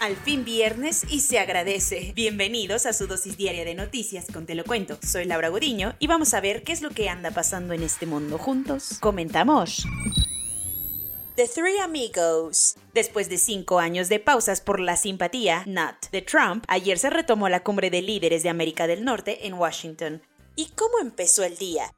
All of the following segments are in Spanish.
Al fin viernes y se agradece. Bienvenidos a su dosis diaria de noticias con Te lo cuento. Soy Laura Godiño y vamos a ver qué es lo que anda pasando en este mundo juntos. Comentamos. The Three Amigos. Después de cinco años de pausas por la simpatía, not, de Trump, ayer se retomó la cumbre de líderes de América del Norte en Washington. ¿Y cómo empezó el día?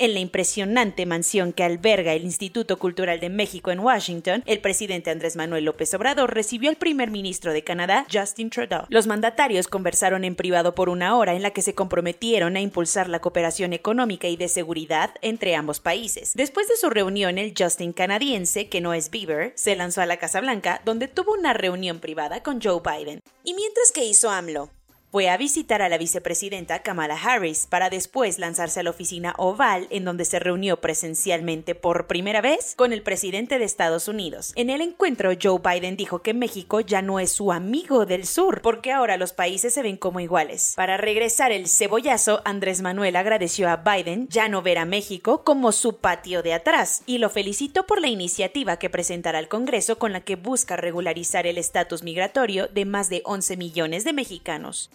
En la impresionante mansión que alberga el Instituto Cultural de México en Washington, el presidente Andrés Manuel López Obrador recibió al primer ministro de Canadá, Justin Trudeau. Los mandatarios conversaron en privado por una hora en la que se comprometieron a impulsar la cooperación económica y de seguridad entre ambos países. Después de su reunión, el Justin canadiense, que no es Bieber, se lanzó a la Casa Blanca, donde tuvo una reunión privada con Joe Biden. ¿Y mientras que hizo AMLO? Fue a visitar a la vicepresidenta Kamala Harris para después lanzarse a la oficina oval en donde se reunió presencialmente por primera vez con el presidente de Estados Unidos. En el encuentro Joe Biden dijo que México ya no es su amigo del sur porque ahora los países se ven como iguales. Para regresar el cebollazo, Andrés Manuel agradeció a Biden ya no ver a México como su patio de atrás y lo felicitó por la iniciativa que presentará al Congreso con la que busca regularizar el estatus migratorio de más de 11 millones de mexicanos.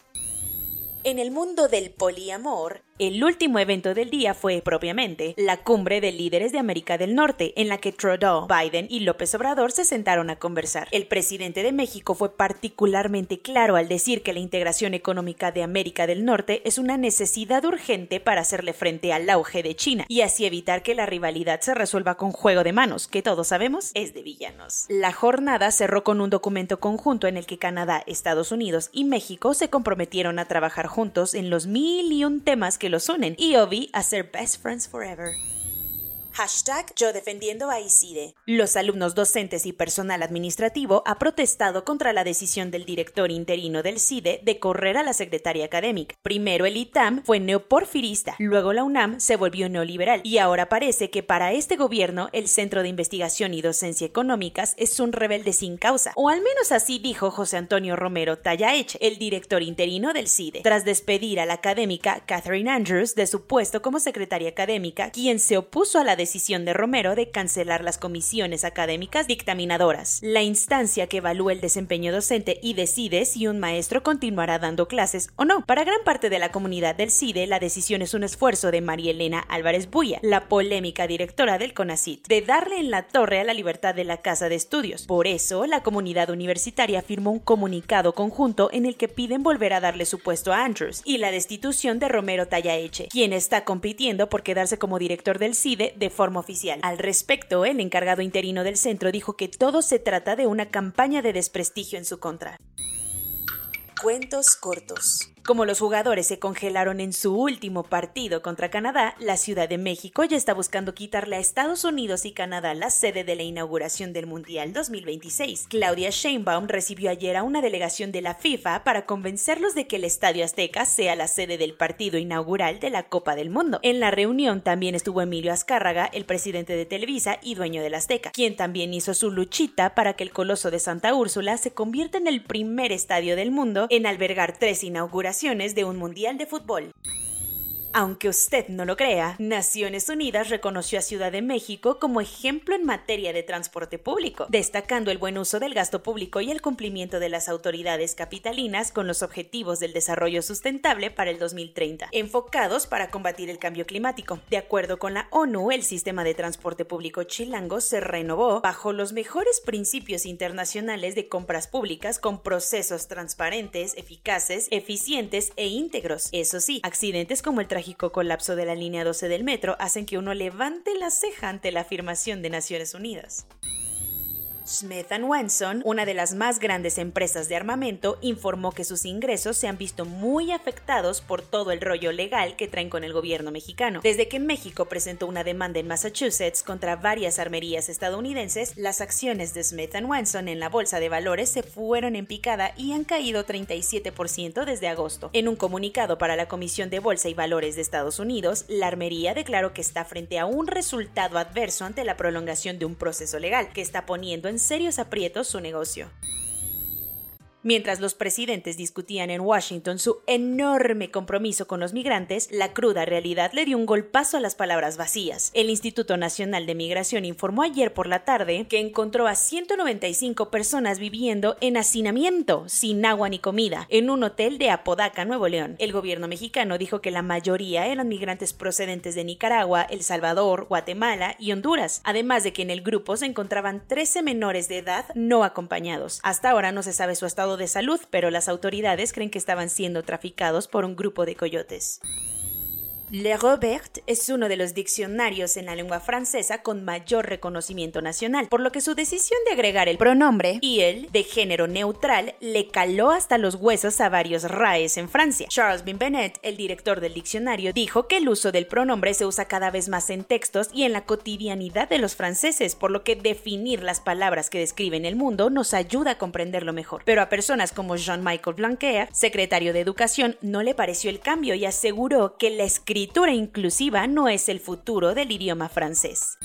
En el mundo del poliamor, el último evento del día fue, propiamente, la cumbre de líderes de América del Norte, en la que Trudeau, Biden y López Obrador se sentaron a conversar. El presidente de México fue particularmente claro al decir que la integración económica de América del Norte es una necesidad urgente para hacerle frente al auge de China y así evitar que la rivalidad se resuelva con juego de manos, que todos sabemos es de villanos. La jornada cerró con un documento conjunto en el que Canadá, Estados Unidos y México se comprometieron a trabajar juntos en los mil y un temas que los unen y Obi a ser best friends forever. Hashtag yo defendiendo a ICIDE. Los alumnos docentes y personal administrativo ha protestado contra la decisión del director interino del CIDE de correr a la secretaria académica. Primero el ITAM fue neoporfirista, luego la UNAM se volvió neoliberal y ahora parece que para este gobierno el Centro de Investigación y Docencia Económicas es un rebelde sin causa, o al menos así dijo José Antonio Romero Tallaeche, el director interino del CIDE, tras despedir a la académica Catherine Andrews de su puesto como secretaria académica, quien se opuso a la decisión de Romero de cancelar las comisiones académicas dictaminadoras, la instancia que evalúa el desempeño docente y decide si un maestro continuará dando clases o no. Para gran parte de la comunidad del CIDE, la decisión es un esfuerzo de María Elena Álvarez Buya, la polémica directora del CONACIT, de darle en la torre a la libertad de la Casa de Estudios. Por eso, la comunidad universitaria firmó un comunicado conjunto en el que piden volver a darle su puesto a Andrews y la destitución de Romero Tallaeche, quien está compitiendo por quedarse como director del CIDE de forma oficial. Al respecto, el encargado interino del centro dijo que todo se trata de una campaña de desprestigio en su contra. Cuentos cortos. Como los jugadores se congelaron en su último partido contra Canadá, la Ciudad de México ya está buscando quitarle a Estados Unidos y Canadá la sede de la inauguración del Mundial 2026. Claudia Sheinbaum recibió ayer a una delegación de la FIFA para convencerlos de que el Estadio Azteca sea la sede del partido inaugural de la Copa del Mundo. En la reunión también estuvo Emilio Azcárraga, el presidente de Televisa y dueño del Azteca, quien también hizo su luchita para que el Coloso de Santa Úrsula se convierta en el primer estadio del mundo en albergar tres inauguraciones de un Mundial de Fútbol. Aunque usted no lo crea, Naciones Unidas reconoció a Ciudad de México como ejemplo en materia de transporte público, destacando el buen uso del gasto público y el cumplimiento de las autoridades capitalinas con los objetivos del desarrollo sustentable para el 2030, enfocados para combatir el cambio climático. De acuerdo con la ONU, el sistema de transporte público chilango se renovó bajo los mejores principios internacionales de compras públicas con procesos transparentes, eficaces, eficientes e íntegros. Eso sí, accidentes como el trágico colapso de la línea 12 del metro hacen que uno levante la ceja ante la afirmación de Naciones Unidas. Smith Wesson, una de las más grandes empresas de armamento, informó que sus ingresos se han visto muy afectados por todo el rollo legal que traen con el gobierno mexicano. Desde que México presentó una demanda en Massachusetts contra varias armerías estadounidenses, las acciones de Smith Wesson en la bolsa de valores se fueron en picada y han caído 37% desde agosto. En un comunicado para la Comisión de Bolsa y Valores de Estados Unidos, la armería declaró que está frente a un resultado adverso ante la prolongación de un proceso legal que está poniendo en serios aprietos su negocio. Mientras los presidentes discutían en Washington su enorme compromiso con los migrantes, la cruda realidad le dio un golpazo a las palabras vacías. El Instituto Nacional de Migración informó ayer por la tarde que encontró a 195 personas viviendo en hacinamiento, sin agua ni comida, en un hotel de Apodaca, Nuevo León. El gobierno mexicano dijo que la mayoría eran migrantes procedentes de Nicaragua, El Salvador, Guatemala y Honduras, además de que en el grupo se encontraban 13 menores de edad no acompañados. Hasta ahora no se sabe su estado de salud, pero las autoridades creen que estaban siendo traficados por un grupo de coyotes. Le Robert es uno de los diccionarios en la lengua francesa con mayor reconocimiento nacional, por lo que su decisión de agregar el pronombre y el de género neutral le caló hasta los huesos a varios RAEs en Francia. Charles Bimbenet, el director del diccionario, dijo que el uso del pronombre se usa cada vez más en textos y en la cotidianidad de los franceses, por lo que definir las palabras que describen el mundo nos ayuda a comprenderlo mejor. Pero a personas como Jean-Michel Blanquer, secretario de Educación, no le pareció el cambio y aseguró que la escritura escritura inclusiva no es el futuro del idioma francés.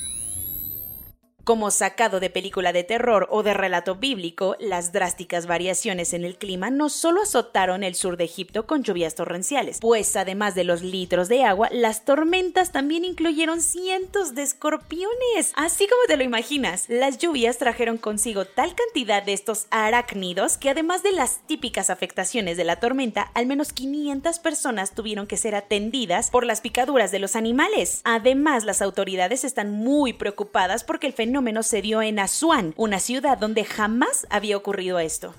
Como sacado de película de terror o de relato bíblico, las drásticas variaciones en el clima no solo azotaron el sur de Egipto con lluvias torrenciales, pues además de los litros de agua, las tormentas también incluyeron cientos de escorpiones. Así como te lo imaginas, las lluvias trajeron consigo tal cantidad de estos arácnidos que además de las típicas afectaciones de la tormenta, al menos 500 personas tuvieron que ser atendidas por las picaduras de los animales. Además, las autoridades están muy preocupadas porque el fenómeno menos se dio en Asuán, una ciudad donde jamás había ocurrido esto.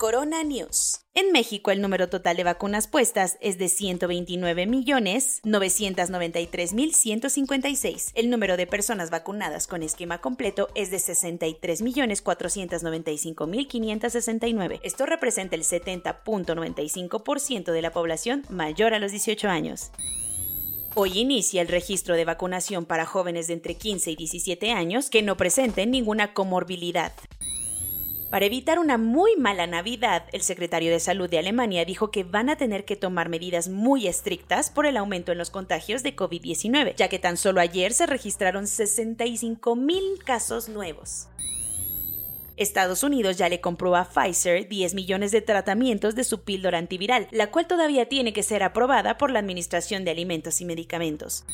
Corona News. En México el número total de vacunas puestas es de 129.993.156. El número de personas vacunadas con esquema completo es de 63.495.569. Esto representa el 70.95% de la población mayor a los 18 años. Hoy inicia el registro de vacunación para jóvenes de entre 15 y 17 años que no presenten ninguna comorbilidad. Para evitar una muy mala Navidad, el secretario de Salud de Alemania dijo que van a tener que tomar medidas muy estrictas por el aumento en los contagios de COVID-19, ya que tan solo ayer se registraron 65 mil casos nuevos. Estados Unidos ya le compró a Pfizer 10 millones de tratamientos de su píldora antiviral, la cual todavía tiene que ser aprobada por la Administración de Alimentos y Medicamentos.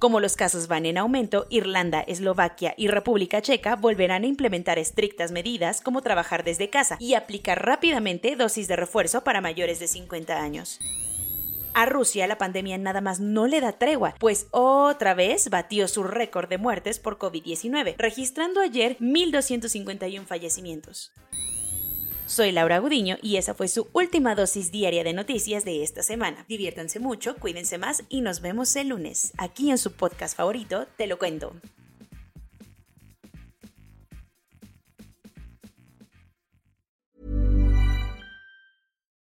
Como los casos van en aumento, Irlanda, Eslovaquia y República Checa volverán a implementar estrictas medidas como trabajar desde casa y aplicar rápidamente dosis de refuerzo para mayores de 50 años. A Rusia la pandemia nada más no le da tregua, pues otra vez batió su récord de muertes por COVID-19, registrando ayer 1.251 fallecimientos. Soy Laura Gudiño y esa fue su última dosis diaria de noticias de esta semana. Diviértanse mucho, cuídense más y nos vemos el lunes, aquí en su podcast favorito, Te lo cuento.